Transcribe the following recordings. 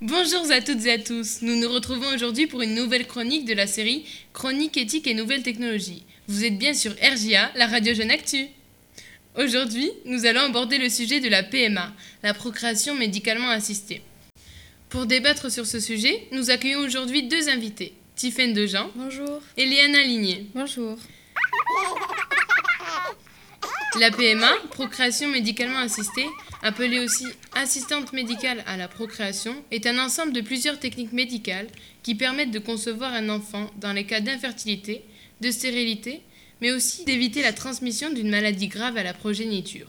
Bonjour à toutes et à tous. Nous nous retrouvons aujourd'hui pour une nouvelle chronique de la série Chronique éthique et nouvelles technologies. Vous êtes bien sur RJA, la radio Jeune Actu. Aujourd'hui, nous allons aborder le sujet de la PMA, la procréation médicalement assistée. Pour débattre sur ce sujet, nous accueillons aujourd'hui deux invités, Tiffaine Dejean Bonjour. et Léana Ligné. Bonjour. La PMA, procréation médicalement assistée, appelée aussi assistante médicale à la procréation, est un ensemble de plusieurs techniques médicales qui permettent de concevoir un enfant dans les cas d'infertilité, de stérilité, mais aussi d'éviter la transmission d'une maladie grave à la progéniture.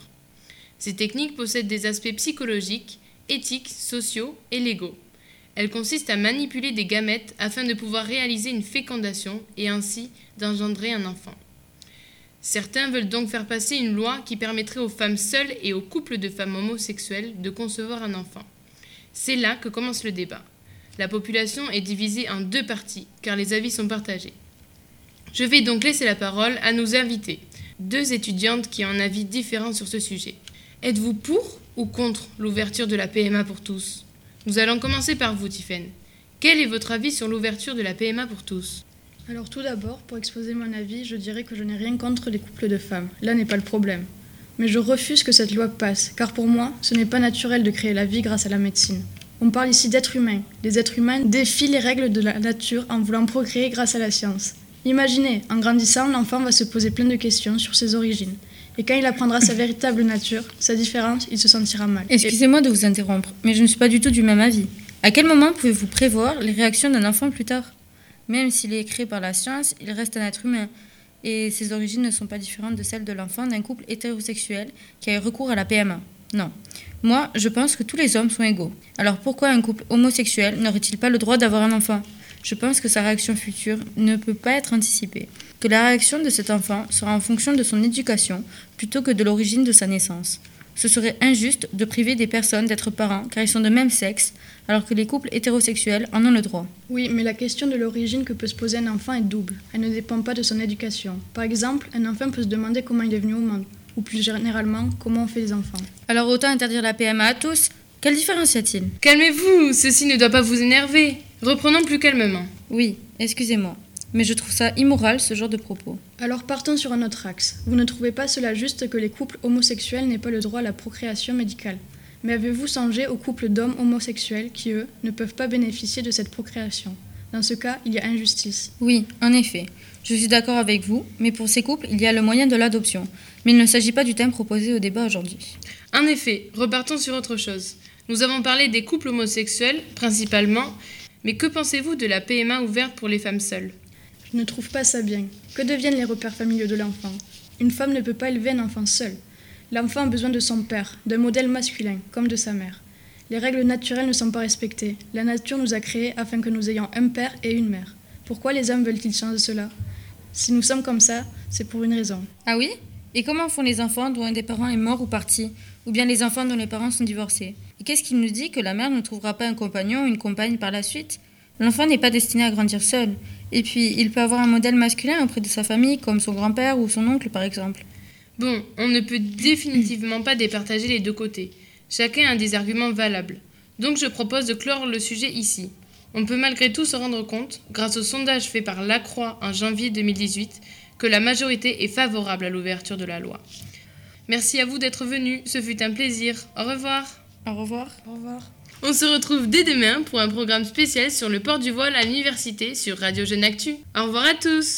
Ces techniques possèdent des aspects psychologiques, éthiques, sociaux et légaux. Elles consistent à manipuler des gamètes afin de pouvoir réaliser une fécondation et ainsi d'engendrer un enfant. Certains veulent donc faire passer une loi qui permettrait aux femmes seules et aux couples de femmes homosexuelles de concevoir un enfant. C'est là que commence le débat. La population est divisée en deux parties, car les avis sont partagés. Je vais donc laisser la parole à nos invités, deux étudiantes qui ont un avis différent sur ce sujet. Êtes-vous pour ou contre l'ouverture de la PMA pour tous? Nous allons commencer par vous, Tiffaine. Quel est votre avis sur l'ouverture de la PMA pour tous? Alors tout d'abord, pour exposer mon avis, je dirais que je n'ai rien contre les couples de femmes. Là n'est pas le problème. Mais je refuse que cette loi passe, car pour moi, ce n'est pas naturel de créer la vie grâce à la médecine. On parle ici d'êtres humains. Les êtres humains défient les règles de la nature en voulant procréer grâce à la science. Imaginez, en grandissant, l'enfant va se poser plein de questions sur ses origines. Et quand il apprendra sa véritable nature, sa différence, il se sentira mal. Excusez-moi de vous interrompre, mais je ne suis pas du tout du même avis. À quel moment pouvez-vous prévoir les réactions d'un enfant plus tard? Même s'il est créé par la science, il reste un être humain. Et ses origines ne sont pas différentes de celles de l'enfant d'un couple hétérosexuel qui a eu recours à la PMA. Non. Moi, je pense que tous les hommes sont égaux. Alors pourquoi un couple homosexuel n'aurait-il pas le droit d'avoir un enfant? Je pense que sa réaction future ne peut pas être anticipée. Que la réaction de cet enfant sera en fonction de son éducation plutôt que de l'origine de sa naissance. Ce serait injuste de priver des personnes d'être parents car ils sont de même sexe, alors que les couples hétérosexuels en ont le droit. Oui, mais la question de l'origine que peut se poser un enfant est double. Elle ne dépend pas de son éducation. Par exemple, un enfant peut se demander comment il est venu au monde, ou plus généralement, comment on fait les enfants. Alors autant interdire la PMA à tous Quelle différence y a-t-il? Calmez-vous, ceci ne doit pas vous énerver. Reprenons plus calmement. Oui, excusez-moi, mais je trouve ça immoral ce genre de propos. Alors partons sur un autre axe. Vous ne trouvez pas cela juste que les couples homosexuels n'aient pas le droit à la procréation médicale? Mais avez-vous songé aux couples d'hommes homosexuels qui, eux, ne peuvent pas bénéficier de cette procréation? Dans ce cas, il y a injustice. Oui, en effet, je suis d'accord avec vous, mais pour ces couples, il y a le moyen de l'adoption. Mais il ne s'agit pas du thème proposé au débat aujourd'hui. En effet, repartons sur autre chose. Nous avons parlé des couples homosexuels, principalement, mais que pensez-vous de la PMA ouverte pour les femmes seules? Ne trouve pas ça bien. Que deviennent les repères familiaux de l'enfant? Une femme ne peut pas élever un enfant seul. L'enfant a besoin de son père, d'un modèle masculin, comme de sa mère. Les règles naturelles ne sont pas respectées. La nature nous a créés afin que nous ayons un père et une mère. Pourquoi les hommes veulent-ils changer cela? Si nous sommes comme ça, c'est pour une raison. Ah oui? Et comment font les enfants dont un des parents est mort ou parti? Ou bien les enfants dont les parents sont divorcés? Et qu'est-ce qui nous dit que la mère ne trouvera pas un compagnon ou une compagne par la suite? L'enfant n'est pas destiné à grandir seul. Et puis, il peut avoir un modèle masculin auprès de sa famille, comme son grand-père ou son oncle par exemple. Bon, on ne peut définitivement pas départager les deux côtés. Chacun a des arguments valables. Donc je propose de clore le sujet ici. On peut malgré tout se rendre compte, grâce au sondage fait par Lacroix en janvier 2018, que la majorité est favorable à l'ouverture de la loi. Merci à vous d'être venus, ce fut un plaisir. Au revoir. Au revoir. Au revoir. On se retrouve dès demain pour un programme spécial sur le port du voile à l'université sur Radio Jeune Actu. Au revoir à tous